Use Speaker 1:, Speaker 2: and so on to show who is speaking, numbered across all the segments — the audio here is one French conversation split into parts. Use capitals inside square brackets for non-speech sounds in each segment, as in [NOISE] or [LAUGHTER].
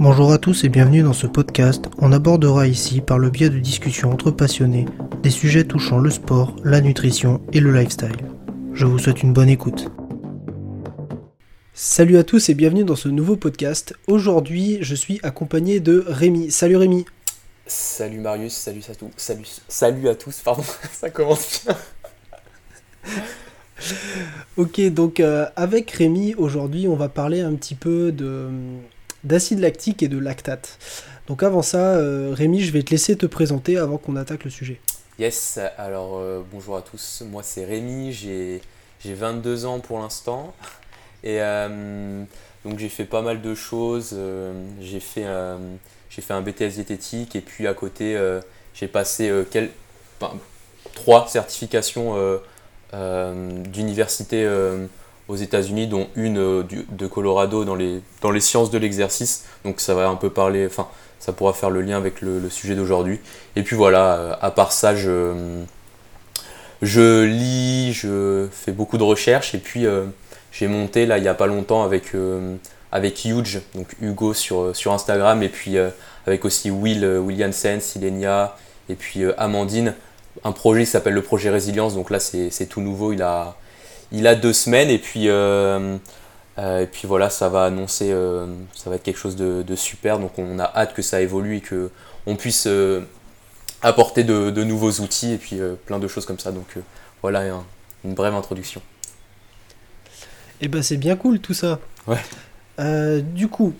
Speaker 1: Bonjour à tous et bienvenue dans ce podcast. On abordera ici, par le biais de discussions entre passionnés, des sujets touchant le sport, la nutrition et le lifestyle. Je vous souhaite une bonne écoute. Salut à tous et bienvenue dans ce nouveau podcast. Aujourd'hui, je suis accompagné de Rémi. Salut Rémi.
Speaker 2: Salut Marius, salut à tous. Salut, salut à tous, pardon, [LAUGHS] ça commence bien.
Speaker 1: ok, donc euh, avec Rémi, aujourd'hui, on va parler un petit peu de d'acide lactique et de lactate. Donc avant ça, euh, Rémi, je vais te laisser te présenter avant qu'on attaque le sujet.
Speaker 2: Yes, alors euh, bonjour à tous, moi c'est Rémi, j'ai 22 ans pour l'instant. Et euh, donc j'ai fait pas mal de choses, j'ai fait, un BTS diététique et puis à côté j'ai passé quel, trois certifications d'université aux États-Unis, dont une euh, de Colorado dans les, sciences de l'exercice. Donc ça va un peu parler, enfin ça pourra faire le lien avec le, sujet d'aujourd'hui. Et puis voilà, euh, à part ça, je, je lis, je fais beaucoup de recherches et puis euh, j'ai monté là il n'y a pas longtemps avec, avec Huge, donc Hugo sur, sur Instagram et puis avec aussi Will, Will Silenia et puis Amandine, un projet qui s'appelle le projet Résilience. Donc là c'est tout nouveau, il a il a deux semaines et puis, euh, euh, et puis voilà, ça va annoncer, euh, ça va être quelque chose de, super. Donc on a hâte que ça évolue et que on puisse apporter de, nouveaux outils et puis plein de choses comme ça. Donc voilà une brève introduction.
Speaker 1: Et eh ben c'est bien cool tout ça.
Speaker 2: Ouais.
Speaker 1: du coup,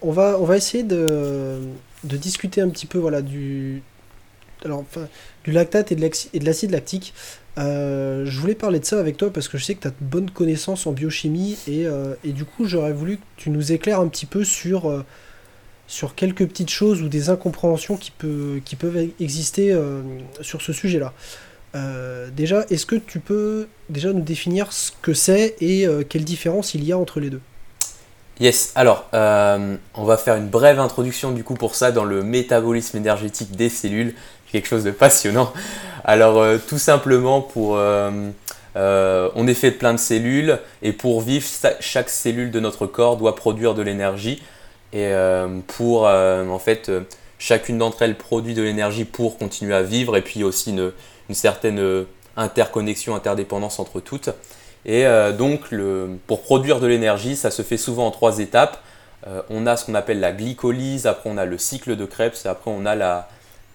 Speaker 1: on va, on va essayer de, de discuter un petit peu voilà, du, alors, enfin, du lactate et de l'acide lactique. Euh, je voulais parler de ça avec toi parce que je sais que tu as de bonnes connaissances en biochimie et, euh, et du coup j'aurais voulu que tu nous éclaires un petit peu sur, euh, sur quelques petites choses ou des incompréhensions qui, peut, qui peuvent exister sur ce sujet-là. déjà, est-ce que tu peux déjà nous définir ce que c'est et quelle différence il y a entre les deux?
Speaker 2: Yes, alors on va faire une brève introduction du coup pour ça dans le métabolisme énergétique des cellules quelque chose de passionnant. Alors euh, tout simplement pour... Euh, euh, on est fait de plein de cellules et pour vivre, chaque cellule de notre corps doit produire de l'énergie. Et pour, en fait, chacune d'entre elles produit de l'énergie pour continuer à vivre et puis aussi une, certaine interconnexion, interdépendance entre toutes. Et donc, le, pour produire de l'énergie, ça se fait souvent en trois étapes. on a ce qu'on appelle la glycolyse, après on a le cycle de Krebs, et après on a la,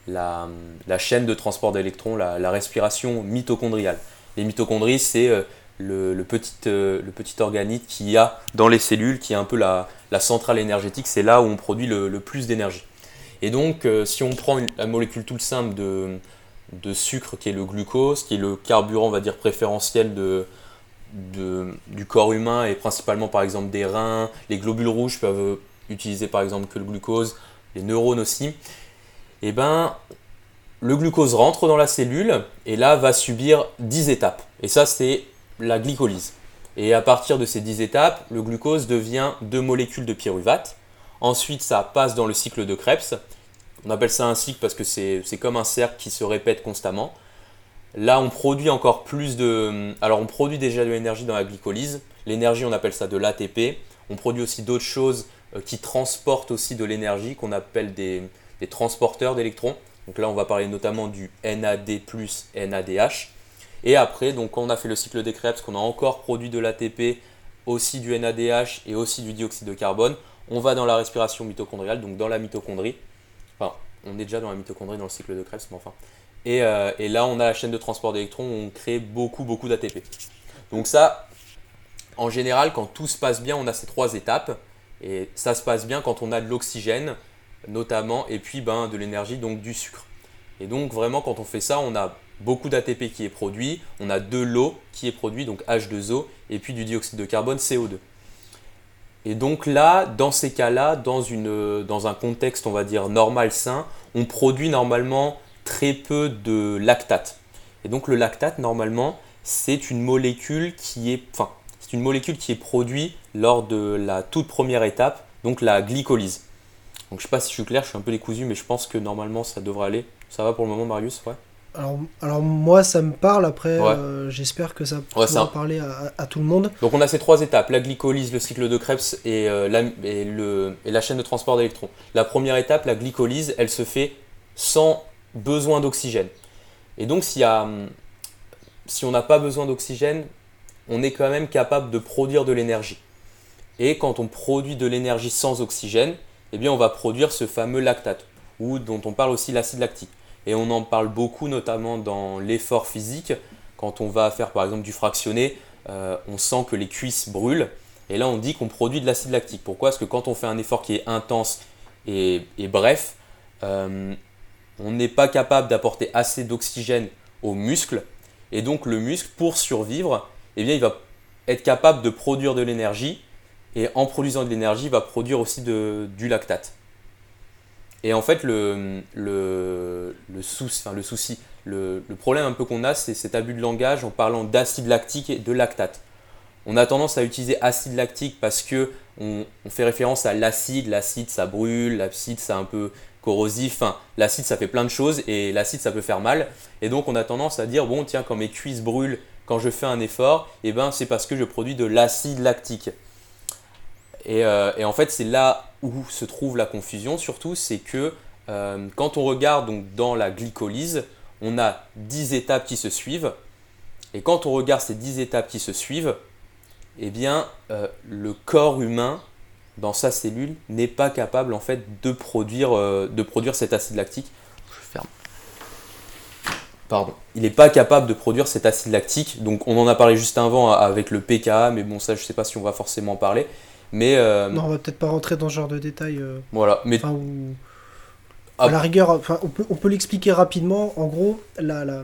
Speaker 2: la, chaîne de transport d'électrons, la, respiration mitochondriale. Les mitochondries, c'est euh, le, petit, euh, le petit organite qu'il y a dans les cellules, qui est un peu la, centrale énergétique, c'est là où on produit le, plus d'énergie. Et donc, euh, si on prend la molécule toute simple de, sucre, qui est le glucose, qui est le carburant, on va dire, préférentiel du corps humain, et principalement par exemple des reins, les globules rouges peuvent utiliser par exemple que le glucose, les neurones aussi, eh ben, le glucose rentre dans la cellule et là va subir 10 étapes. Et ça, c'est la glycolyse. Et à partir de ces 10 étapes, le glucose devient deux molécules de pyruvate. Ensuite, ça passe dans le cycle de Krebs. On appelle ça un cycle parce que c'est comme un cercle qui se répète constamment. Là, on produit encore plus de... Alors, on produit déjà de l'énergie dans la glycolyse. L'énergie, on appelle ça de l'ATP. On produit aussi d'autres choses euh, qui transportent aussi de l'énergie qu'on appelle des, des transporteurs d'électrons. Donc là, on va parler notamment du NAD+, NADH. Et après, donc quand on a fait le cycle des Krebs, qu'on a encore produit de l'ATP, aussi du NADH et aussi du dioxyde de carbone, on va dans la respiration mitochondriale, donc dans la mitochondrie. Enfin, on est déjà dans la mitochondrie dans le cycle de Krebs, mais enfin. Et, euh, et là, on a la chaîne de transport d'électrons où on crée beaucoup, beaucoup d'ATP. Donc ça, en général, quand tout se passe bien, on a ces trois étapes. Et ça se passe bien quand on a de l'oxygène, notamment, et puis ben, de l'énergie, donc du sucre. Et donc vraiment quand on fait ça, on a beaucoup d'ATP qui est produit, on a de l'eau qui est produit, donc H2O, et puis du dioxyde de carbone, CO2. Et donc là, dans ces cas-là, dans, dans un contexte, on va dire, normal, sain, on produit normalement très peu de lactate. Et donc le lactate, normalement, c'est une molécule qui est, enfin, c'est une molécule qui est produite lors de la toute première étape, donc la glycolyse. Donc je sais pas si je suis clair, je suis un peu décousu, mais je pense que normalement ça devrait aller. Ça va pour le moment, Marius Ouais
Speaker 1: Alors, alors moi, ça me parle. Après,
Speaker 2: Ouais.
Speaker 1: euh, j'espère que ça pourra
Speaker 2: un-
Speaker 1: parler à, à tout le monde.
Speaker 2: Donc on a ces trois étapes, la glycolyse, le cycle de Krebs et, euh, la, et le- et la chaîne de transport d'électrons. La première étape, la glycolyse, elle se fait sans besoin d'oxygène. Et donc y a, hum, si on n'a pas besoin d'oxygène, on est quand même capable de produire de l'énergie. Et quand on produit de l'énergie sans oxygène, eh on va produire ce fameux lactate, ou dont on parle aussi l'acide lactique. Et on en parle beaucoup notamment dans l'effort physique, quand on va faire par exemple du fractionné, euh, on sent que les cuisses brûlent. Et là, on dit qu'on produit de l'acide lactique. Pourquoi? Parce que quand on fait un effort qui est intense et, bref, euh, on n'est pas capable d'apporter assez d'oxygène aux muscles. Et donc, le muscle, pour survivre, eh il va être capable de produire de l'énergie. Et en produisant de l'énergie, va produire aussi du lactate. Et en fait, le, souci, le, problème un peu qu'on a, c'est cet abus de langage en parlant d'acide lactique et de lactate. On a tendance à utiliser acide lactique parce que on, fait référence à l'acide. L'acide, ça brûle. L'acide, c'est un peu corrosif. L'acide, ça fait plein de choses et l'acide, ça peut faire mal. Et donc, on a tendance à dire bon, tiens, quand mes cuisses brûlent quand je fais un effort, eh ben, c'est parce que je produis de l'acide lactique. Et, euh, et en fait, c'est là où se trouve la confusion, surtout, c'est que euh, quand on regarde donc, dans la glycolyse, on a 10 étapes qui se suivent. Et quand on regarde ces 10 étapes qui se suivent, eh bien, euh, le corps humain, dans sa cellule, n'est pas capable en fait de produire, de produire cet acide lactique. Je ferme. Pardon. Il n'est pas capable de produire cet acide lactique. Donc, on en a parlé juste avant avec le pKa, mais bon, ça, je ne sais pas si on va forcément en parler. Mais euh,
Speaker 1: Non, on va peut-être pas rentrer dans ce genre de détails. euh,
Speaker 2: voilà. Mais
Speaker 1: Enfin, où-
Speaker 2: Ah.
Speaker 1: à la rigueur, enfin, on peut, on peut l'expliquer rapidement. En gros, la, la-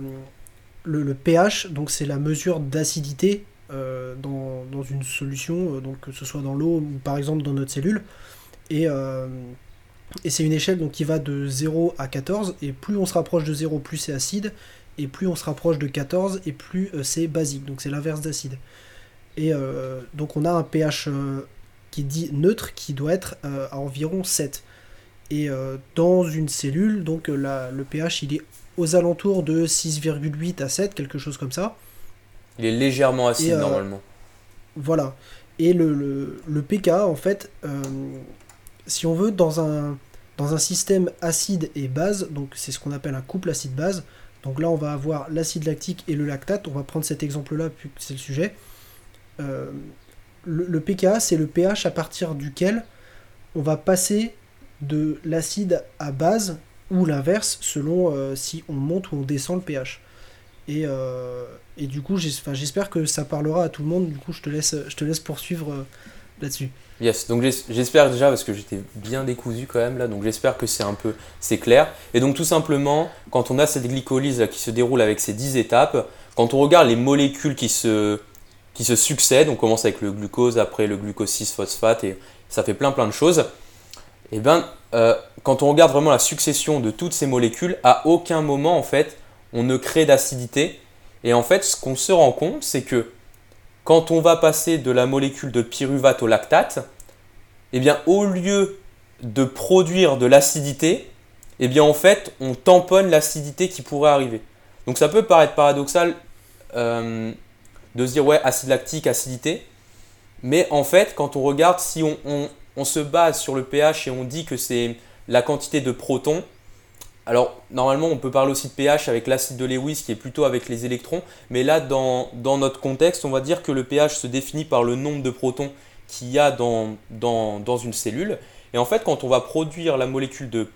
Speaker 1: le, le pH, donc c'est la mesure d'acidité euh, dans, dans une solution, euh, donc que ce soit dans l'eau ou par exemple dans notre cellule. Et, euh, et c'est une échelle donc, qui va de 0 à 14. Et plus on se rapproche de 0, plus c'est acide. Et plus on se rapproche de 14, et plus c'est basique. Donc c'est l'inverse d'acide. Et donc on a un pH qui dit neutre qui doit être euh, à environ 7. Et euh, dans une cellule, donc euh, la- le pH il est aux alentours de 6,8 à 7, quelque chose comme ça.
Speaker 2: il est légèrement acide
Speaker 1: Et,
Speaker 2: normalement.
Speaker 1: Voilà. Et le, le, le pK, en fait, si on veut, dans un, dans un système acide et base, donc c'est ce qu'on appelle un couple acide-base, donc là on va avoir l'acide lactique et le lactate, on va prendre cet exemple-là puisque c'est le sujet. Euh, le, pKa, c'est le pH à partir duquel on va passer de l'acide à base ou l'inverse selon euh, si on monte ou on descend le pH. Et, euh, et du coup, j'espère que ça parlera à tout le monde. Du coup, je te laisse, je te laisse poursuivre euh, là-dessus.
Speaker 2: Yes, donc j'es- j'espère déjà, parce que j'étais bien décousu quand même là, donc j'espère que c'est un peu, c'est clair. Et donc tout simplement, quand on a cette glycolyse qui se déroule avec ces 10 étapes, quand on regarde les molécules qui se, qui se succèdent, on commence avec le glucose, après le glucose 6-phosphate, et ça fait plein plein de choses, et ben euh, quand on regarde vraiment la succession de toutes ces molécules, à aucun moment en fait, on ne crée d'acidité. Et en fait, ce qu'on se rend compte, c'est que quand on va passer de la molécule de pyruvate au lactate, eh bien, au lieu de produire de l'acidité, eh bien, en fait, on tamponne l'acidité qui pourrait arriver. Donc, ça peut paraître paradoxal euh, de se dire, ouais, acide lactique, acidité. Mais en fait, quand on regarde, si on, se base sur le pH et on dit que c'est la quantité de protons, alors normalement on peut parler aussi de pH avec l'acide de Lewis qui est plutôt avec les électrons, mais là dans, notre contexte on va dire que le pH se définit par le nombre de protons qu'il y a dans une cellule. Et en fait quand on va produire la molécule de,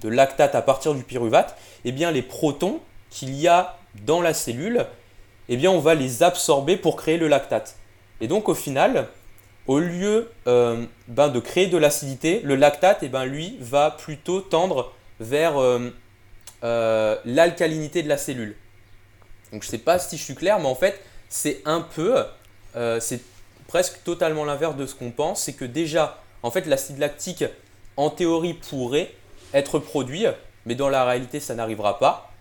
Speaker 2: de lactate à partir du pyruvate, eh bien les protons qu'il y a dans la cellule, eh on va les absorber pour créer le lactate. Et donc au final, au lieu euh, ben, de créer de l'acidité, le lactate, eh ben, lui, va plutôt tendre vers euh, euh, l'alcalinité de la cellule. Donc je ne sais pas si je suis clair, mais en fait, c'est un peu, c'est presque totalement l'inverse de ce qu'on pense. C'est que déjà, en fait, l'acide lactique, en théorie, pourrait être produit, mais dans la réalité, ça n'arrivera pas.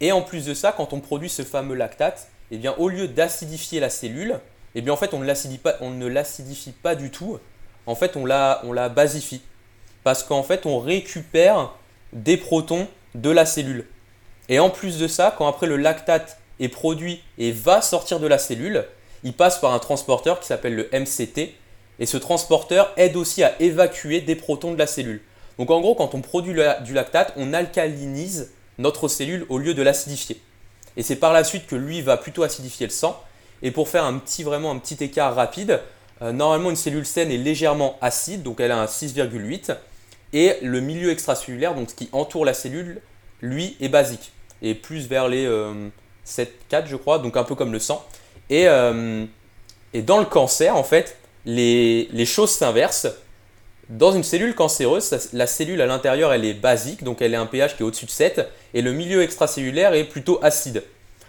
Speaker 2: Et en plus de ça, quand on produit ce fameux lactate, eh bien, au lieu d'acidifier la cellule, eh bien, en fait, on ne l'acidifie pas, on ne l'acidifie pas du tout. En fait, on la, on la basifie. Parce qu'en fait, on récupère des protons de la cellule. Et en plus de ça, quand après le lactate est produit et va sortir de la cellule, il passe par un transporteur qui s'appelle le MCT. Et ce transporteur aide aussi à évacuer des protons de la cellule. Donc en gros, quand on produit du lactate, on alcalinise notre cellule au lieu de l'acidifier. Et c'est par la suite que lui va plutôt acidifier le sang. Et pour faire un petit, vraiment un petit écart rapide, euh, normalement une cellule saine est légèrement acide, donc elle a un 6,8. Et le milieu extracellulaire, donc ce qui entoure la cellule, lui est basique. Et plus vers les 7, euh, 4 je crois, donc un peu comme le sang. Et, euh, et dans le cancer, en fait, les, les choses s'inversent. Dans une cellule cancéreuse, la cellule à l'intérieur, elle est basique, donc elle a un pH qui est au-dessus de 7, et le milieu extracellulaire est plutôt acide.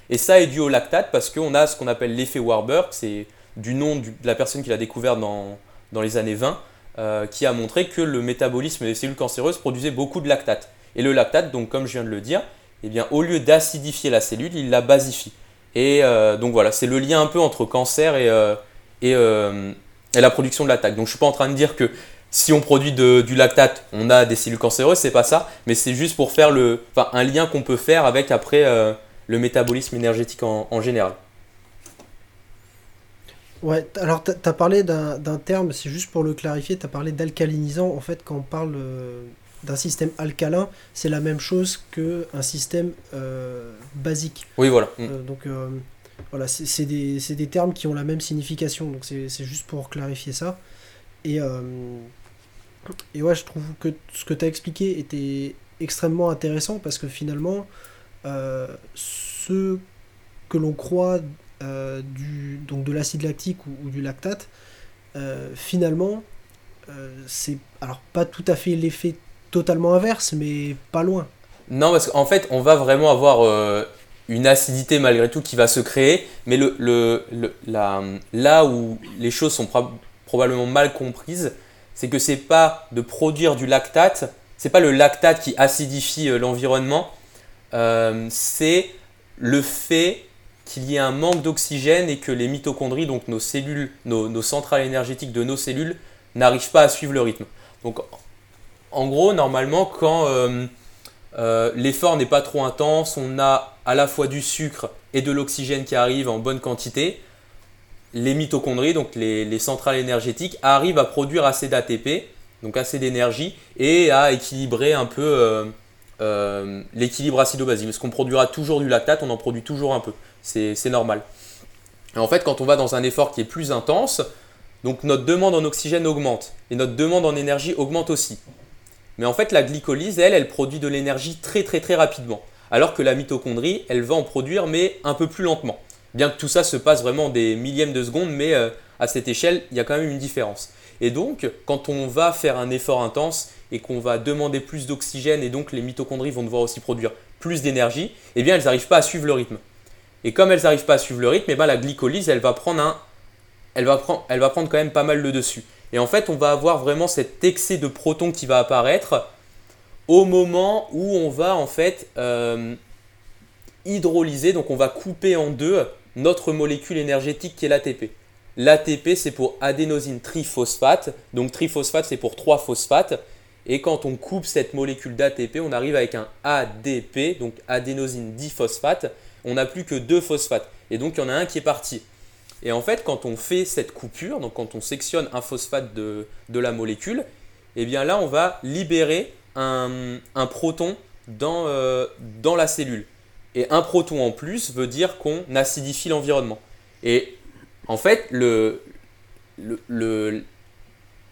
Speaker 2: Et ça est dû au lactate parce qu'on a ce qu'on appelle l'effet Warburg, c'est du nom de la personne qui l'a découvert dans, dans, les années 20, euh, qui a montré que le métabolisme des cellules cancéreuses produisait beaucoup de lactate. Et le lactate, donc comme je viens de le dire, eh bien, au lieu d'acidifier la cellule, il la basifie. Et euh, donc voilà, c'est le lien un peu entre cancer et, euh, et, et la production de lactate. Donc je ne suis pas en train de dire que si on produit du lactate, on a des cellules cancéreuses, c'est pas ça, mais c'est juste pour faire le, un lien qu'on peut faire avec après euh, le métabolisme énergétique en, général.
Speaker 1: Ouais, alors tu as parlé d'un terme, c'est juste pour le clarifier, tu as parlé d'alcalinisant. En fait, quand on parle euh, d'un système alcalin, c'est la même chose qu'un système euh, basique.
Speaker 2: Oui, voilà.
Speaker 1: donc voilà, c'est des, des, termes qui ont la même signification, donc c'est juste pour clarifier ça. Et et ouais, je trouve que ce que tu as expliqué était extrêmement intéressant parce que finalement, euh, ce que l'on croit euh, du, donc de l'acide lactique ou, du lactate, euh, finalement, c'est alors pas tout à fait l'effet totalement inverse, mais pas loin.
Speaker 2: Non, parce qu'en fait, on va vraiment avoir une acidité malgré tout qui va se créer, mais le, le, là où les choses sont probablement mal comprises, c'est que c'est pas de produire du lactate, c'est pas le lactate qui acidifie euh, l'environnement, euh, c'est le fait qu'il y ait un manque d'oxygène et que les mitochondries, donc nos cellules, nos, centrales énergétiques de nos cellules, n'arrivent pas à suivre le rythme. Donc en gros, normalement, quand euh, l'effort n'est pas trop intense, on a à la fois du sucre et de l'oxygène qui arrive en bonne quantité, les mitochondries, donc les, centrales énergétiques, arrivent à produire assez d'ATP, donc assez d'énergie, et à équilibrer un peu euh, euh, l'équilibre acido-basique. Parce qu'on produira toujours du lactate, on en produit toujours un peu. C'est normal. en fait, quand on va dans un effort qui est plus intense, donc notre demande en oxygène augmente, et notre demande en énergie augmente aussi. Mais en fait, la glycolyse, elle, elle produit de l'énergie très très très rapidement. Alors que la mitochondrie, elle va en produire, mais un peu plus lentement. Bien que tout ça se passe vraiment des millièmes de seconde, mais euh, à cette échelle, il y a quand même une différence. Et donc, quand on va faire un effort intense et qu'on va demander plus d'oxygène et donc les mitochondries vont devoir aussi produire plus d'énergie, eh bien elles n'arrivent pas à suivre le rythme. Et comme elles n'arrivent pas à suivre le rythme, eh bien, la glycolyse, elle va prendre un, elle va prendre, quand même pas mal le dessus. Et en fait, on va avoir vraiment cet excès de protons qui va apparaître au moment où on va en fait euh, hydrolyser, donc on va couper en deux notre molécule énergétique qui est l'ATP. L'ATP, c'est pour adénosine triphosphate. Donc triphosphate, c'est pour 3 phosphates. Et quand on coupe cette molécule d'ATP, on arrive avec un ADP, donc adénosine diphosphate. On n'a plus que deux phosphates. Et donc il y en a un qui est parti. Et en fait, quand on fait cette coupure, donc quand on sectionne un phosphate de, la molécule, eh bien là, on va libérer un, proton euh, dans la cellule. Et un proton en plus veut dire qu'on acidifie l'environnement. Et en fait,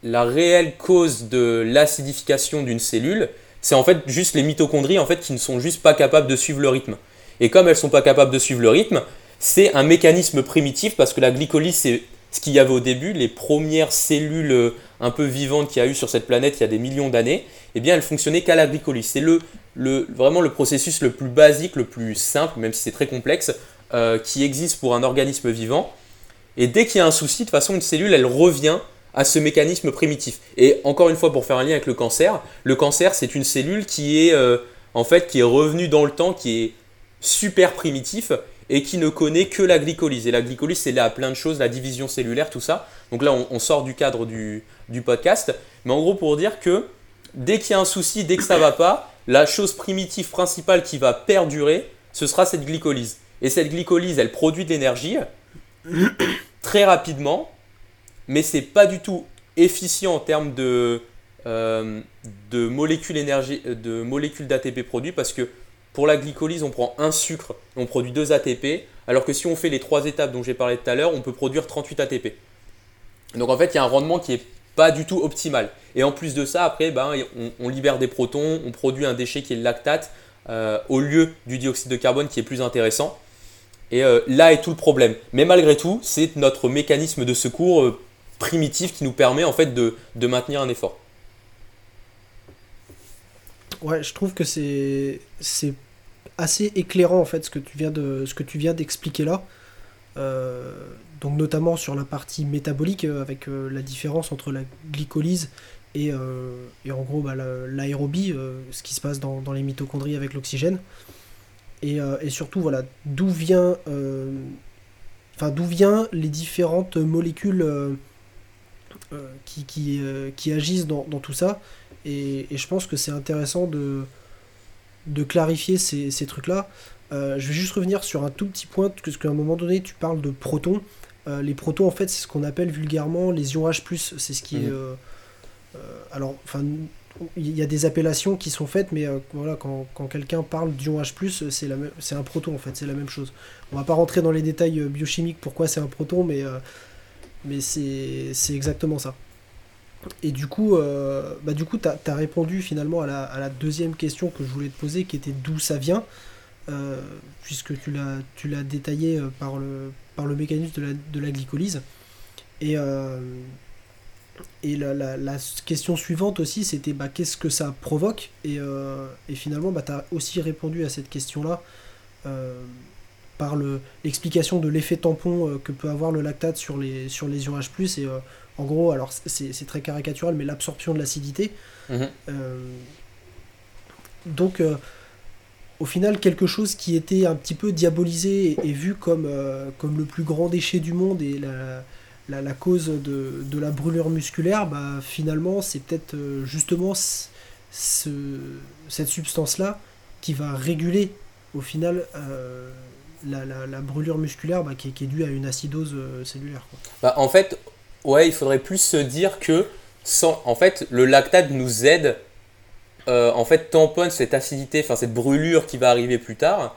Speaker 2: la réelle cause de l'acidification d'une cellule, c'est en fait juste les mitochondries en fait, qui ne sont juste pas capables de suivre le rythme. Et comme elles ne sont pas capables de suivre le rythme, c'est un mécanisme primitif parce que la glycolyse, c'est ce qu'il y avait au début, les premières cellules euh, un peu vivantes qu'il y a eu sur cette planète il y a des millions d'années, eh bien elles fonctionnaient qu'à la glycolyse. C'est le, le, vraiment le processus le plus basique, le plus simple, même si c'est très complexe, euh, qui existe pour un organisme vivant. Et dès qu'il y a un souci, de toute façon, une cellule, elle revient à ce mécanisme primitif. Et encore une fois, pour faire un lien avec le cancer, le cancer, c'est une cellule qui est, euh, en fait, qui est revenue dans le temps, qui est super primitif et qui ne connaît que la glycolyse. Et la glycolyse, c'est là plein de choses, la division cellulaire, tout ça. Donc là, on, sort du cadre du, du, podcast. Mais en gros, pour dire que dès qu'il y a un souci, dès que ça va pas, la chose primitive principale qui va perdurer, ce sera cette glycolyse. Et cette glycolyse, elle produit de l'énergie [COUGHS] très rapidement, mais c'est pas du tout efficient en termes de, euh, molécules d'ATP produits parce que pour la glycolyse, on prend un sucre, on produit 2 ATP, alors que si on fait les trois étapes dont j'ai parlé tout à l'heure, on peut produire 38 ATP. Donc en fait, il y a un rendement qui est pas du tout optimal. Et en plus de ça, après, ben, on, libère des protons, on produit un déchet qui est le lactate euh, au lieu du dioxyde de carbone qui est plus intéressant. Et euh, là est tout le problème. Mais malgré tout, c'est notre mécanisme de secours euh, primitif qui nous permet en fait de, maintenir un effort.
Speaker 1: Ouais, je trouve que c'est assez éclairant en fait ce que tu viens de ce que tu viens d'expliquer là. Donc notamment sur la partie métabolique euh, avec euh, la différence entre la glycolyse et, et en gros bah, l'aérobie, ce qui se passe dans, dans les mitochondries avec l'oxygène. Et, et, surtout voilà d'où vient enfin d'où vient les différentes molécules qui, qui, qui, agissent dans, dans tout ça. Et, et, je pense que c'est intéressant de, de clarifier ces, ces trucs-là. Euh, je vais juste revenir sur un tout petit point, parce qu'à un moment donné, tu parles de protons. Euh, les protons, en fait, c'est ce qu'on appelle vulgairement les ions H+. C'est ce qui est... Mhm. Euh, alors, enfin, il y a des appellations qui sont faites, mais voilà, quand, quand quelqu'un parle d'ion H+, c'est, la c'est un proton, en fait, c'est la même chose. On va pas rentrer dans les détails biochimiques, pourquoi c'est un proton, mais, mais c'est, c'est exactement ça. Et du coup, euh, bah du coup, tu as, répondu finalement à la, deuxième question que je voulais te poser, qui était d'où ça vient, euh, puisque tu l'as, tu l'as détaillé euh, par le, par le mécanisme de la, de la glycolyse. Et, et la, question suivante aussi, c'était bah, qu'est-ce que ça provoque et, et, finalement, bah, tu as aussi répondu à cette question-là par le, l'explication de l'effet tampon que peut avoir le lactate sur les, sur les ions H+, et en gros, alors c'est très caricatural, mais l'absorption de l'acidité. Euh, donc, euh, au final, quelque chose qui était un petit peu diabolisé et, vu comme, euh, comme le plus grand déchet du monde et la, la, cause de, de, la brûlure musculaire, bah, finalement, c'est peut-être justement ce, cette substance-là qui va réguler au final la, la, brûlure musculaire bah, qui, est, due à une acidose cellulaire.
Speaker 2: Bah, en fait, ouais, il faudrait plus se dire que sans, en fait, le lactate nous aide, euh, en fait, tamponne cette acidité, enfin cette brûlure qui va arriver plus tard,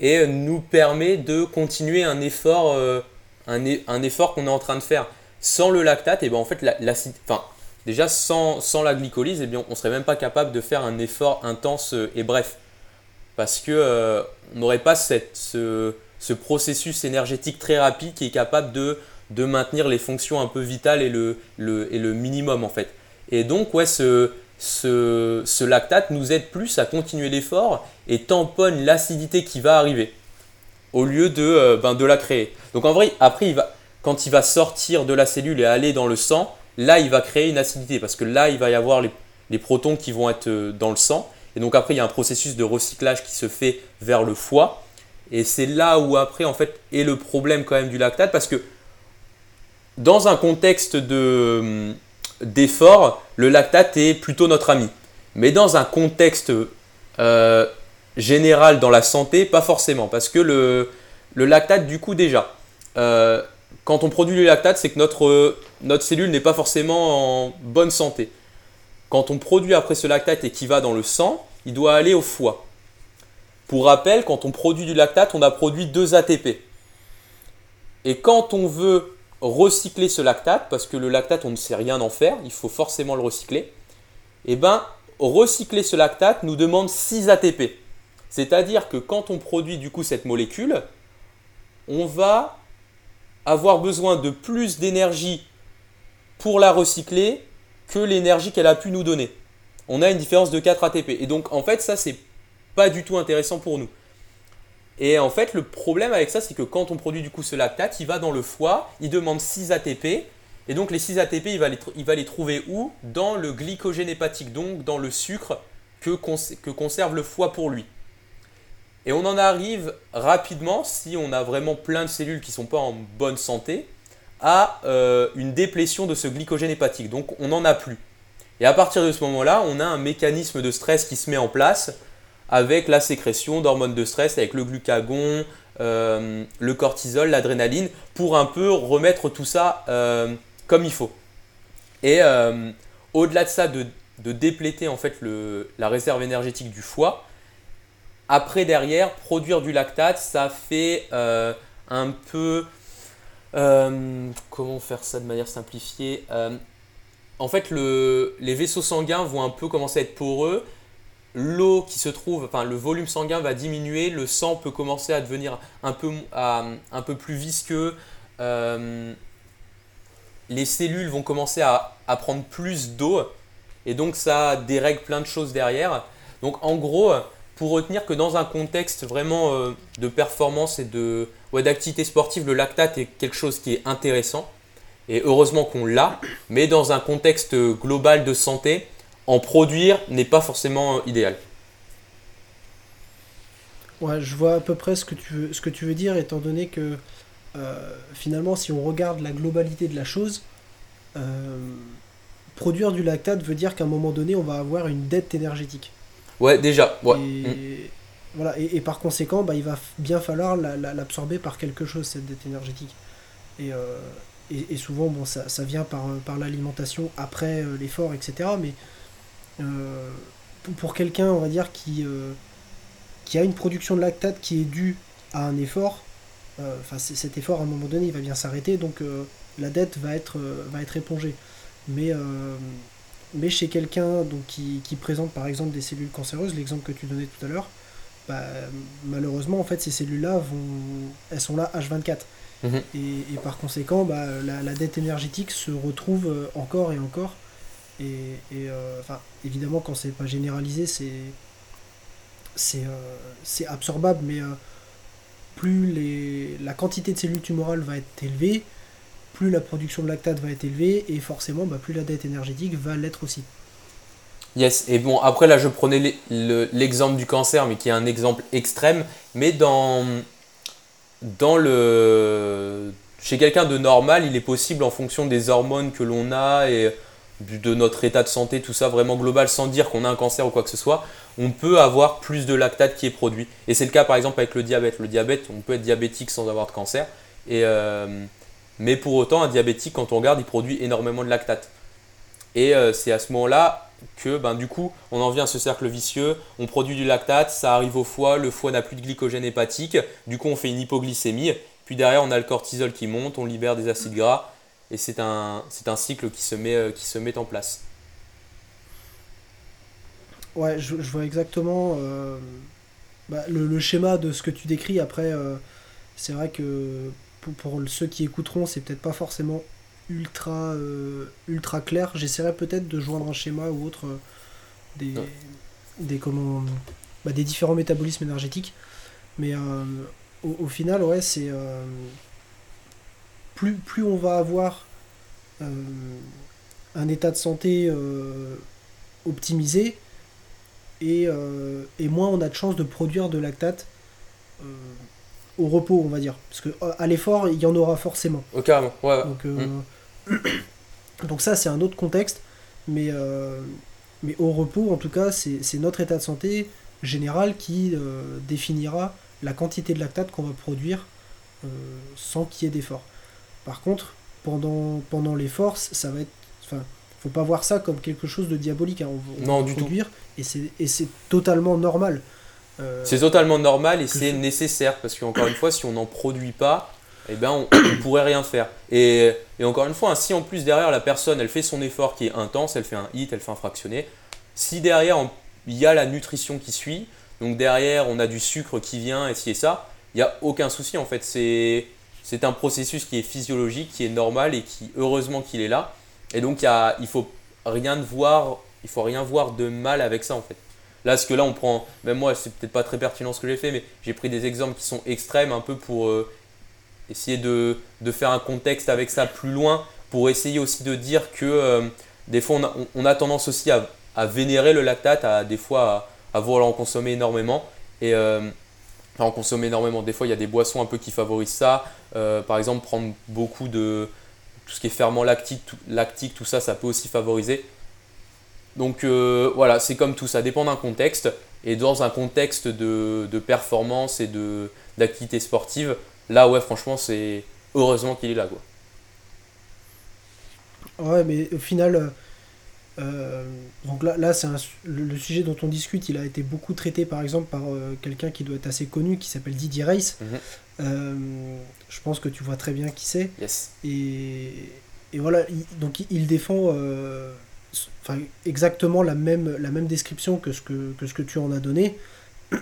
Speaker 2: et nous permet de continuer un effort, euh, un, effort qu'on est en train de faire. Sans le lactate, et eh ben en fait, l'acide, enfin, déjà sans, sans, la glycolyse, et eh bien, on serait même pas capable de faire un effort intense et bref, parce que euh, on n'aurait pas ce, ce processus énergétique très rapide qui est capable de de maintenir les fonctions un peu vitales et le, et le minimum en fait. Et donc ouais, ce, ce, lactate nous aide plus à continuer l'effort et tamponne l'acidité qui va arriver au lieu de, euh, ben, de la créer. Donc en vrai, après, il va, quand il va sortir de la cellule et aller dans le sang, là, il va créer une acidité parce que là, il va y avoir les, les protons qui vont être euh, dans le sang. Et donc après, il y a un processus de recyclage qui se fait vers le foie. Et c'est là où après, en fait, est le problème quand même du lactate parce que dans un contexte hum, d'effort, le lactate est plutôt notre ami. Mais dans un contexte euh, général dans la santé, pas forcément. Parce que le, lactate, du coup, déjà, euh, quand on produit le lactate, c'est que notre, notre cellule n'est pas forcément en bonne santé. Quand on produit après ce lactate et qui va dans le sang, il doit aller au foie. Pour rappel, quand on produit du lactate, on a produit 2 ATP. Et quand on veut recycler ce lactate, parce que le lactate, on ne sait rien en faire, il faut forcément le recycler, et eh bien, recycler ce lactate nous demande 6 ATP. C'est-à-dire que quand on produit du coup cette molécule, on va avoir besoin de plus d'énergie pour la recycler que l'énergie qu'elle a pu nous donner. On a une différence de 4 ATP. Et donc en fait, ça, c'est pas du tout intéressant pour nous. Et en fait, le problème avec ça, c'est que quand on produit du coup ce lactate, il va dans le foie, il demande 6 ATP. Et donc les 6 ATP, il va les, trouver où? Dans le glycogène hépatique, donc dans le sucre que, que conserve le foie pour lui. Et on en arrive rapidement, si on a vraiment plein de cellules qui ne sont pas en bonne santé, à euh, une déplétion de ce glycogène hépatique. Donc on n'en a plus. Et à partir de ce moment-là, on a un mécanisme de stress qui se met en place avec la sécrétion d'hormones de stress, avec le glucagon, euh, le cortisol, l'adrénaline, pour un peu remettre tout ça euh, comme il faut. Et euh, au-delà de ça, de, dépléter en fait la réserve énergétique du foie, après derrière, produire du lactate, ça fait un peu... comment faire ça de manière simplifiée En fait, le, les vaisseaux sanguins vont un peu commencer à être poreux l'eau qui se trouve, enfin le volume sanguin va diminuer, le sang peut commencer à devenir un peu, un peu plus visqueux, euh, les cellules vont commencer à, prendre plus d'eau et donc ça dérègle plein de choses derrière. Donc en gros, pour retenir que dans un contexte vraiment euh, de performance et de d'activité sportive, le lactate est quelque chose qui est intéressant et heureusement qu'on l'a, mais dans un contexte global de santé, en produire n'est pas forcément euh, idéal.
Speaker 1: Ouais, je vois à peu près ce que tu veux, ce que tu veux dire, étant donné que euh, finalement, si on regarde la globalité de la chose, euh, produire du lactate veut dire qu'à un moment donné, on va avoir une dette énergétique.
Speaker 2: Ouais, déjà. Ouais.
Speaker 1: Et, mm. voilà, et, par conséquent, bah, il va bien falloir l'absorber par quelque chose, cette dette énergétique. Et, et, souvent, bon, ça, ça vient par, par l'alimentation après l'effort, etc. Mais pour quelqu'un, on va dire, qui, euh, qui a une production de lactate qui est due à un effort, euh, enfin cet effort à un moment donné il va bien s'arrêter, donc la dette va être, va être épongée. Mais, mais chez quelqu'un donc, qui, qui, présente par exemple des cellules cancéreuses, l'exemple que tu donnais tout à l'heure, bah, malheureusement en fait ces cellules-là vont elles sont là H24. Mhm. Et, et, par conséquent, bah, la, la, dette énergétique se retrouve encore et encore et, euh, enfin, évidemment, quand c'est pas généralisé, c'est c'est euh, absorbable, mais euh, plus les, la quantité de cellules tumorales va être élevée, plus la production de lactate va être élevée, et forcément, bah, plus la dette énergétique va l'être aussi.
Speaker 2: Yes, et bon, après là, je prenais l'exemple du cancer, mais qui est un exemple extrême, mais dans, dans le... Chez quelqu'un de normal, il est possible, en fonction des hormones que l'on a et de notre état de santé, tout ça vraiment global, sans dire qu'on a un cancer ou quoi que ce soit, on peut avoir plus de lactate qui est produit. Et c'est le cas par exemple avec le diabète. Le diabète, on peut être diabétique sans avoir de cancer. Et, euh, mais pour autant, un diabétique, quand on regarde, il produit énormément de lactate. Et euh, c'est à ce moment-là que ben, du coup, on en vient à ce cercle vicieux. On produit du lactate, ça arrive au foie, le foie n'a plus de glycogène hépatique. Du coup, on fait une hypoglycémie. Puis derrière, on a le cortisol qui monte, on libère des acides gras et c'est un, c'est un cycle qui se, met, euh, qui se met en place.
Speaker 1: Ouais, je, vois exactement euh, bah, le, schéma de ce que tu décris. Après, euh, c'est vrai que pour, ceux qui écouteront, c'est peut-être pas forcément ultra, ultra clair. J'essaierai peut-être de joindre un schéma ou autre des, des, comment, bah, des différents métabolismes énergétiques. Mais au, au, final, ouais, c'est plus, on va avoir euh, un état de santé euh, optimisé, euh, et, moins on a de chances de produire de lactate au repos, on va dire. Parce que à l'effort, il y en aura forcément.
Speaker 2: Oh, carrément,
Speaker 1: Donc, mm. [COUGHS] donc ça, c'est un autre contexte. Mais, mais au repos, en tout cas, c'est notre état de santé général qui définira la quantité de lactate qu'on va produire sans qu'il y ait d'effort. Par contre, pendant, pendant les forces, ça va être. Enfin, faut pas voir ça comme quelque chose de diabolique. Hein. On,
Speaker 2: non, du produire,
Speaker 1: tout. Et c'est totalement normal.
Speaker 2: Euh, c'est totalement normal et c'est nécessaire parce qu'encore une fois, si on n'en produit pas, eh ben, on ne pourrait rien faire. Et, et encore une fois, hein, si en plus derrière la personne, elle fait son effort qui est intense, elle fait un hit, elle fait un fractionné, si derrière il y a la nutrition qui suit, donc derrière on a du sucre qui vient et ci et ça, il n'y a aucun souci en fait. C'est c'est un processus qui est physiologique, qui est normal et qui, heureusement qu'il est là. Et donc, il ne faut rien voir, il faut rien voir de mal avec ça en fait. Là, ce que là, on prend, même moi, c'est peut-être pas très pertinent ce que j'ai fait, mais j'ai pris des exemples qui sont extrêmes un peu pour euh, essayer de, faire un contexte avec ça plus loin, pour essayer aussi de dire que euh, des fois, on a, tendance aussi à, vénérer le lactate, à des fois à, vouloir en consommer énormément. Et, euh, en consommer énormément. Des fois, il y a des boissons un peu qui favorisent ça. Euh, par exemple, prendre beaucoup de tout ce qui est ferment lactique, tout, lactique, tout ça, ça peut aussi favoriser. Donc euh, voilà, c'est comme tout, ça dépend d'un contexte. Et dans un contexte de, performance et d'activité sportive, là ouais franchement c'est heureusement qu'il est là quoi.
Speaker 1: Ouais mais au final, euh, donc là, là c'est le, sujet dont on discute, il a été beaucoup traité par exemple par quelqu'un qui doit être assez connu, qui s'appelle Didier Race. Mhm. je pense que tu vois très bien qui c'est.
Speaker 2: Yes.
Speaker 1: Et, et voilà, donc il défend enfin, exactement la même, la même description que ce que, que ce que tu en as donné. [COUGHS]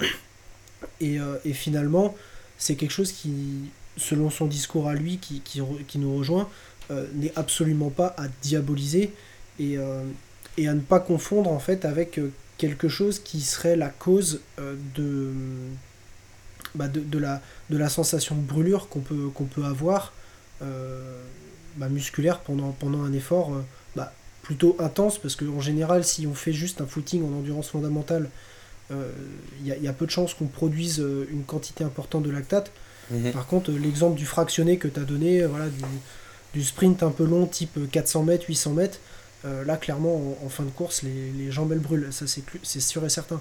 Speaker 1: Et, euh, et finalement, c'est quelque chose qui, selon son discours à lui, qui, qui, qui nous rejoint, euh, n'est absolument pas à diaboliser et, euh, et à ne pas confondre en fait avec quelque chose qui serait la cause de, bah de, de, la, de la sensation de brûlure qu'on peut, qu'on peut avoir bah musculaire pendant, pendant un effort bah, plutôt intense parce qu'en général, si on fait juste un footing en endurance fondamentale, il euh, y, a peu de chances qu'on produise euh, une quantité importante de lactate. Mhm. Par contre, l'exemple du fractionné que tu as donné, voilà, du, sprint un peu long, type 400 mètres, 800 mètres, euh, là, clairement, en, fin de course, les, jambes elles brûlent, ça c'est sûr et certain.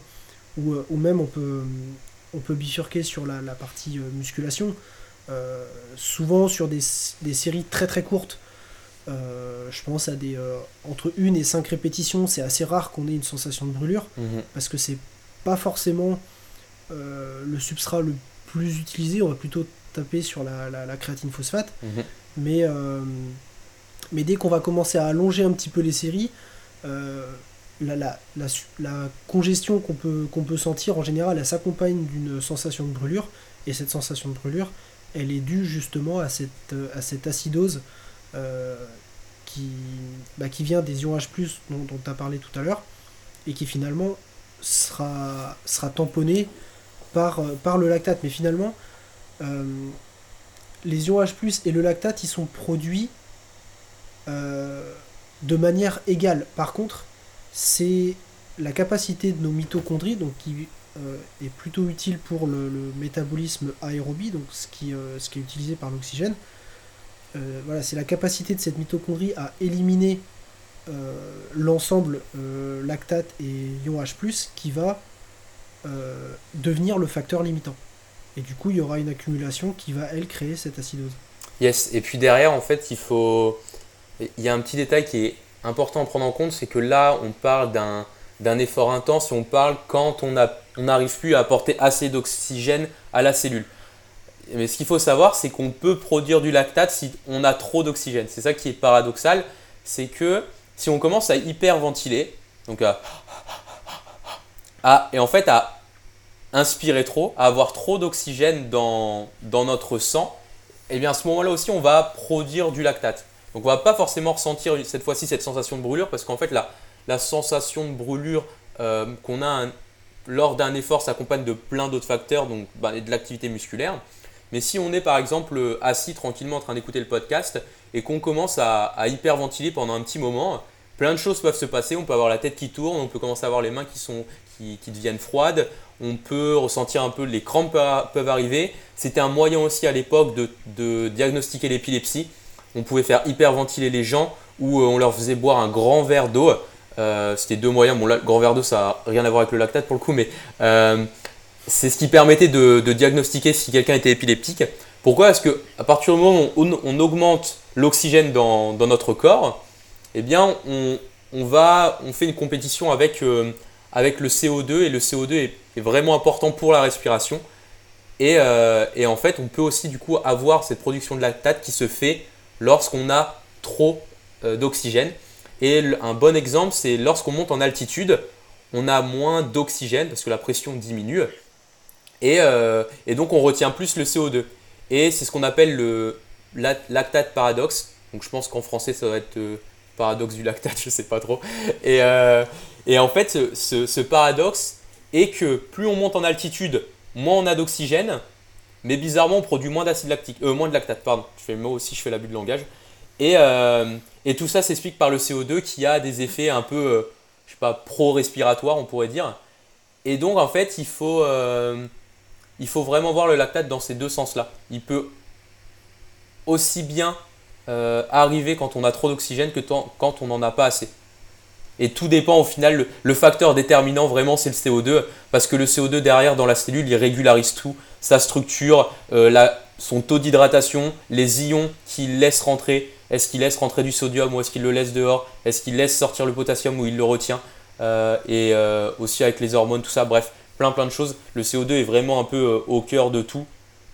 Speaker 1: Ou, ou, même on peut, on peut bifurquer sur la, partie musculation. souvent sur des, des, séries très très courtes, euh, je pense à des euh, entre une et cinq répétitions, c'est assez rare qu'on ait une sensation de brûlure mhm. parce que c'est pas forcément euh, le substrat le plus utilisé. On va plutôt taper sur la, la, créatine phosphate, mhm. mais mais dès qu'on va commencer à allonger un petit peu les séries, la, la, la, congestion qu'on peut, peut sentir en général, elle s'accompagne d'une sensation de brûlure et cette sensation de brûlure, elle est due justement à cette, à cette acidose euh, qui, bah, qui vient des ions H+, dont, tu as parlé tout à l'heure, et qui finalement sera, sera tamponné par, euh, par le lactate. Mais finalement, euh, les ions H+, et le lactate, ils sont produits de manière égale. Par contre, c'est la capacité de nos mitochondries, donc qui est plutôt utile pour le, métabolisme aérobie, donc ce qui, qui est utilisé par l'oxygène, euh, voilà, c'est la capacité de cette mitochondrie à éliminer euh, l'ensemble euh, lactate et ion H+, qui va devenir le facteur limitant. Et du coup, il y aura une accumulation qui va, elle, créer cette acidose.
Speaker 2: Yes, et puis derrière, en fait, il faut... Il y a un petit détail qui est important à prendre en compte, c'est que là, on parle d'un effort intense et on parle quand on n'arrive plus à apporter assez d'oxygène à la cellule. Mais ce qu'il faut savoir, c'est qu'on peut produire du lactate si on a trop d'oxygène. C'est ça qui est paradoxal, c'est que si on commence à hyperventiler, donc à, et en fait à inspirer trop, à avoir trop d'oxygène dans, dans notre sang, et eh bien à ce moment-là aussi on va produire du lactate. Donc on va pas forcément ressentir cette fois-ci cette sensation de brûlure parce qu'en fait la, sensation de brûlure euh, qu'on a lors d'un effort s'accompagne de plein d'autres facteurs, donc bah, de l'activité musculaire. Mais si on est par exemple assis tranquillement en train d'écouter le podcast et qu'on commence à, hyperventiler pendant un petit moment, plein de choses peuvent se passer. On peut avoir la tête qui tourne, on peut commencer à avoir les mains qui, deviennent froides, on peut ressentir un peu les crampes peuvent arriver. C'était un moyen aussi à l'époque de, diagnostiquer l'épilepsie. On pouvait faire hyperventiler les gens ou euh, on leur faisait boire un grand verre d'eau. Euh, c'était deux moyens. Bon, le grand verre d'eau, ça n'a rien à voir avec le lactate pour le coup, mais euh, c'est ce qui permettait de, diagnostiquer si quelqu'un était épileptique. Pourquoi Parce que à partir du moment où on, augmente l'oxygène dans, notre corps, eh bien on, va, on fait une compétition avec, le CO2 et le CO2 est, vraiment important pour la respiration. Euh, et, en fait, on peut aussi du coup avoir cette production de lactate qui se fait lorsqu'on a trop euh, d'oxygène. Et un bon exemple, c'est lorsqu'on monte en altitude, on a moins d'oxygène parce que la pression diminue. Euh, et, donc on retient plus le CO2. Et c'est ce qu'on appelle le lactate paradoxe. Donc je pense qu'en français ça va être euh, paradoxe du lactate, [LAUGHS] je sais pas trop. Et, euh, en fait ce, paradoxe est que plus on monte en altitude, moins on a d'oxygène, mais bizarrement on produit moins d'acide lactique, moins de lactate, pardon. Je fais moi aussi je fais l'abus de langage. Et, et tout ça s'explique par le CO2 qui a des effets un peu, je sais pas, pro-respiratoires on pourrait dire. Et donc en fait il faut il faut vraiment voir le lactate dans ces deux sens-là. Il peut aussi bien euh, arriver quand on a trop d'oxygène que quand on n'en a pas assez. Et tout dépend au final, le, facteur déterminant vraiment c'est le CO2, parce que le CO2 derrière dans la cellule, il régularise tout, sa structure, euh, son taux d'hydratation, les ions qu'il laisse rentrer, est-ce qu'il laisse rentrer du sodium ou est-ce qu'il le laisse dehors, est-ce qu'il laisse sortir le potassium ou il le retient, euh, et euh, aussi avec les hormones, tout ça, bref, plein plein de choses. Le CO2 est vraiment un peu au cœur de tout.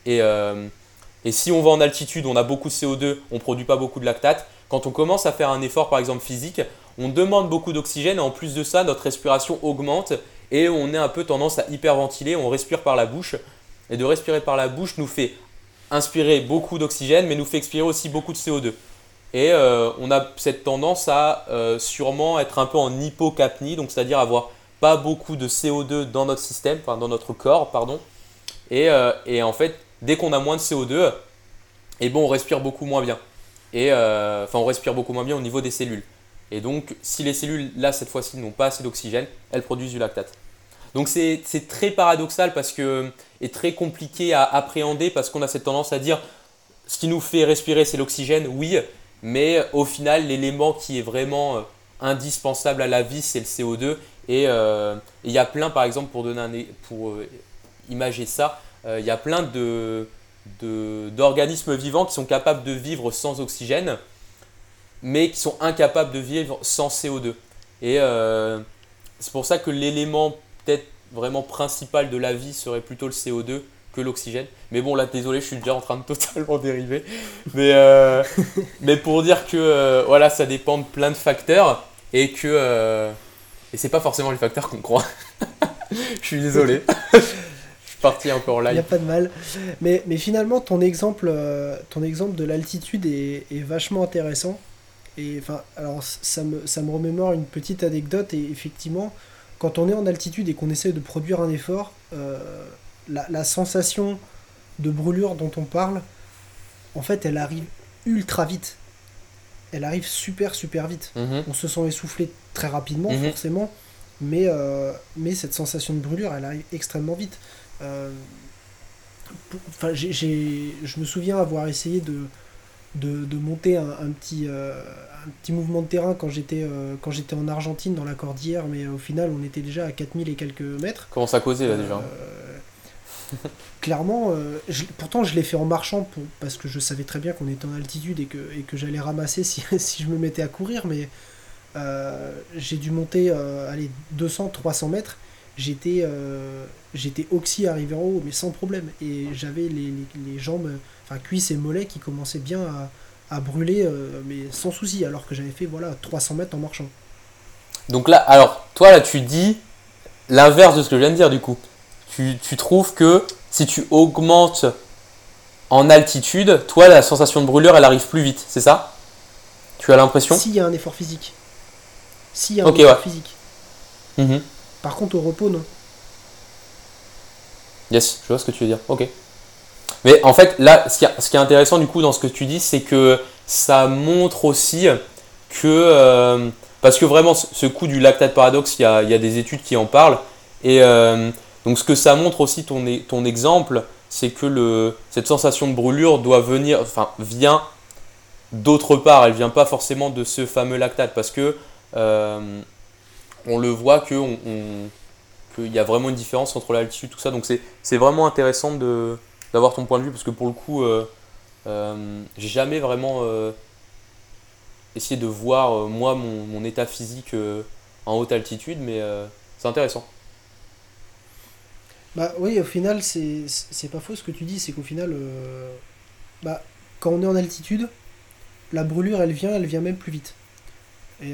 Speaker 2: Et, et si on va en altitude, on a beaucoup de CO2, on ne produit pas beaucoup de lactate. Quand on commence à faire un effort, par exemple physique, on demande beaucoup d'oxygène et en plus de ça, notre respiration augmente et on a un peu tendance à hyperventiler, on respire par la bouche. Et de respirer par la bouche nous fait inspirer beaucoup d'oxygène, mais nous fait expirer aussi beaucoup de CO2. Et euh, on a cette tendance à euh, sûrement être un peu en hypocapnie, donc c'est-à-dire avoir pas beaucoup de CO2 dans notre système, enfin dans notre corps, pardon. Et, euh, en fait, dès qu'on a moins de CO2, et eh bon, on respire beaucoup moins bien. Et enfin, on respire beaucoup moins bien au niveau des cellules. Et donc, si les cellules, là, cette fois-ci, n'ont pas assez d'oxygène, elles produisent du lactate. Donc, c'est très paradoxal parce que, et très compliqué à appréhender parce qu'on a cette tendance à dire ce qui nous fait respirer, c'est l'oxygène, oui, mais au final, l'élément qui est vraiment euh, indispensable à la vie, c'est le CO2. Euh, et il y a plein, par exemple, pour, donner pour euh, imager ça, il y a plein d'organismes vivants qui sont capables de vivre sans oxygène mais qui sont incapables de vivre sans CO2. Et euh, c'est pour ça que l'élément peut-être vraiment principal de la vie serait plutôt le CO2 que l'oxygène. Mais bon, là, désolé, je suis déjà en train de [LAUGHS] totalement dériver. Mais, euh, [LAUGHS] mais pour dire que euh, voilà, ça dépend de plein de facteurs et que. et c'est pas forcément les facteurs qu'on croit. [LAUGHS] je suis désolé. je suis parti encore là.
Speaker 1: Il n'y a pas de mal. Mais, mais finalement, ton exemple, ton exemple de l'altitude est, est, vachement intéressant. Et enfin, alors ça me, ça me remémore une petite anecdote, et effectivement, quand on est en altitude et qu'on essaie de produire un effort, euh, la, la, sensation de brûlure dont on parle, en fait, elle arrive ultra vite. Elle arrive super, super vite. Mhm. On se sent essoufflé très rapidement, mhm. forcément, mais, euh, mais cette sensation de brûlure, elle arrive extrêmement vite. Euh, enfin, je me souviens avoir essayé de, de, monter un, petit, euh, un petit mouvement de terrain quand j'étais euh, quand j'étais en Argentine dans la cordillère, mais au final on était déjà à 4000 et quelques mètres.
Speaker 2: Comment ça causait là déjà [LAUGHS]
Speaker 1: euh, Clairement, pourtant je l'ai fait en marchant pour, parce que je savais très bien qu'on était en altitude et que, et que j'allais ramasser si, [LAUGHS] si, je me mettais à courir, mais j'ai dû monter allez, 200-300 mètres j'étais j'étais oxy arrivé en haut mais sans problème et j'avais les, les, jambes enfin cuisses et mollets qui commençaient bien à, brûler, euh, mais sans souci, alors que j'avais fait voilà 300 mètres en marchant.
Speaker 2: Donc là, alors toi là tu dis l'inverse de ce que je viens de dire du coup. Tu, tu trouves que si tu augmentes en altitude, toi la sensation de brûlure elle arrive plus vite, c'est ça? Tu as l'impression?
Speaker 1: S'il y a un effort physique. S'il y a un effort physique. Mhm. Par contre au repos non.
Speaker 2: Yes, je vois ce que tu veux dire. Ok. Mais en fait, là, ce qui, est intéressant du coup dans ce que tu dis, c'est que ça montre aussi que. Euh, parce que vraiment, ce coup du lactate paradoxe, il y a, des études qui en parlent. Et euh, donc, ce que ça montre aussi, ton, exemple, c'est que cette sensation de brûlure doit venir, enfin, vient d'autre part. Elle vient pas forcément de ce fameux lactate. Parce que euh, on le voit qu'il on, y a vraiment une différence entre l'altitude, tout ça. Donc, c'est vraiment intéressant de d'avoir ton point de vue parce que pour le coup, euh, euh, j'ai jamais vraiment euh, essayé de voir moi mon, état physique en haute altitude, mais c'est intéressant.
Speaker 1: Bah oui, au final, c'est pas faux ce que tu dis, c'est qu'au final, bah, quand on est en altitude, la brûlure, elle vient, elle vient même plus vite. Et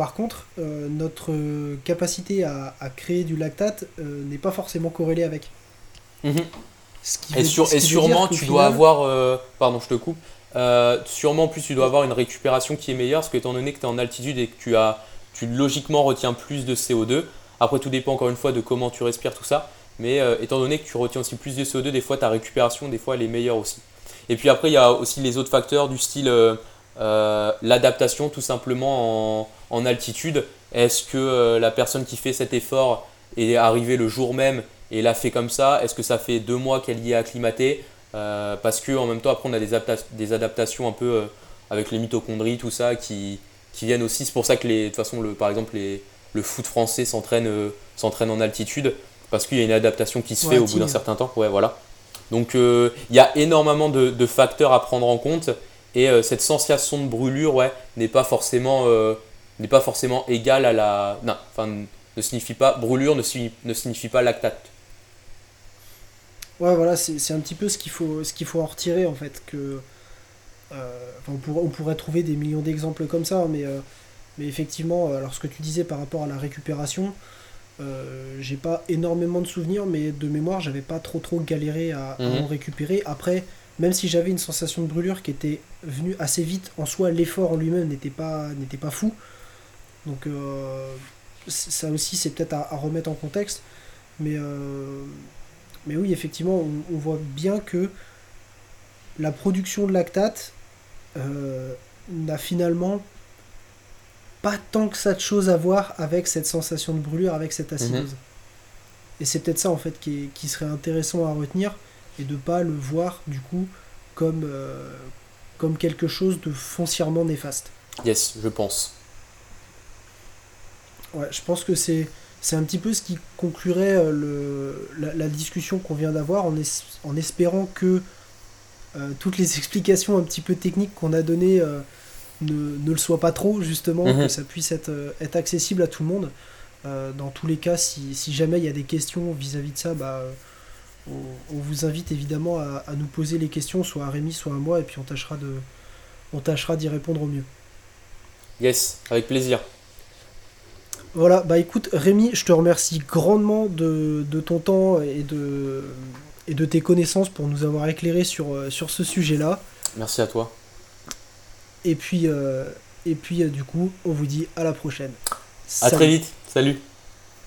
Speaker 1: par contre, notre capacité à, créer du lactate n'est pas forcément corrélée avec.
Speaker 2: Mhm et, sûrement, tu dois avoir. Euh, pardon, je te coupe. Euh, sûrement, plus, tu dois avoir une récupération qui est meilleure, parce que étant donné que tu es en altitude et que tu, as, tu logiquement retiens plus de CO2, après, tout dépend encore une fois de comment tu respires, tout ça. Mais euh, étant donné que tu retiens aussi plus de CO2, des fois, ta récupération, des fois, elle est meilleure aussi. Et puis après, il y a aussi les autres facteurs du style l'adaptation, tout simplement en, en altitude. Est-ce que la personne qui fait cet effort est arrivée le jour même et l'a fait comme ça? Est-ce que ça fait deux mois qu'elle y est acclimatée? Euh, Parce que en même temps, après, on a des, adaptations un peu euh, avec les mitochondries, tout ça, qui, qui viennent aussi. C'est pour ça que, les, de toute façon, le, par exemple, les, le foot français s'entraîne s'entraîne en altitude, parce qu'il y a une adaptation qui se fait au bout d'un certain temps. Ouais, voilà. Donc il y a énormément de, de, facteurs à prendre en compte, et cette sensation de brûlure ouais, n'est pas forcément n'est pas forcément égale à la. Non, enfin, ne signifie pas. Brûlure ne, ne signifie pas lactate.
Speaker 1: Ouais, voilà, c'est un petit peu ce qu'il faut, ce qu'il faut en retirer en fait. Que, euh, on, pourrait, on, pourrait trouver des millions d'exemples comme ça, mais, euh, mais effectivement, euh, alors ce que tu disais par rapport à la récupération, j'ai pas énormément de souvenirs, mais de mémoire, j'avais pas trop trop galéré à, à en mhm. récupérer. Après, même si j'avais une sensation de brûlure qui était venue assez vite, en soi, l'effort en lui-même n'était pas, n'était pas fou. Donc euh, ça aussi c'est peut-être à, remettre en contexte. Mais, euh, mais oui, effectivement, on, voit bien que la production de lactate euh, n'a finalement pas tant que ça de choses à voir avec cette sensation de brûlure, avec cette acidose. Mhm. Et c'est peut-être ça en fait qui, qui, serait intéressant à retenir et de pas le voir du coup comme, comme quelque chose de foncièrement néfaste.
Speaker 2: Yes, je pense.
Speaker 1: Ouais, je pense que c'est c'est un petit peu ce qui conclurait euh, le, la, discussion qu'on vient d'avoir en, en, espérant que euh, toutes les [LAUGHS] explications un petit peu techniques qu'on a données euh, ne, ne, le soient pas trop, justement, mhm. que ça puisse être, être accessible à tout le monde. dans tous les cas, si, si jamais il y a des questions vis-à-vis de ça, bah, on, on, vous invite évidemment à, à, nous poser les questions, soit à Rémi, soit à moi, et puis on tâchera de on tâchera d'y répondre au mieux.
Speaker 2: Yes, avec plaisir.
Speaker 1: Voilà, bah écoute Rémi, je te remercie grandement de, ton temps et de, et de tes connaissances pour nous avoir éclairé sur, euh, sur ce sujet-là.
Speaker 2: Merci à toi.
Speaker 1: Et puis, euh, et puis euh, du coup, on vous dit à la prochaine.
Speaker 2: À très vite, salut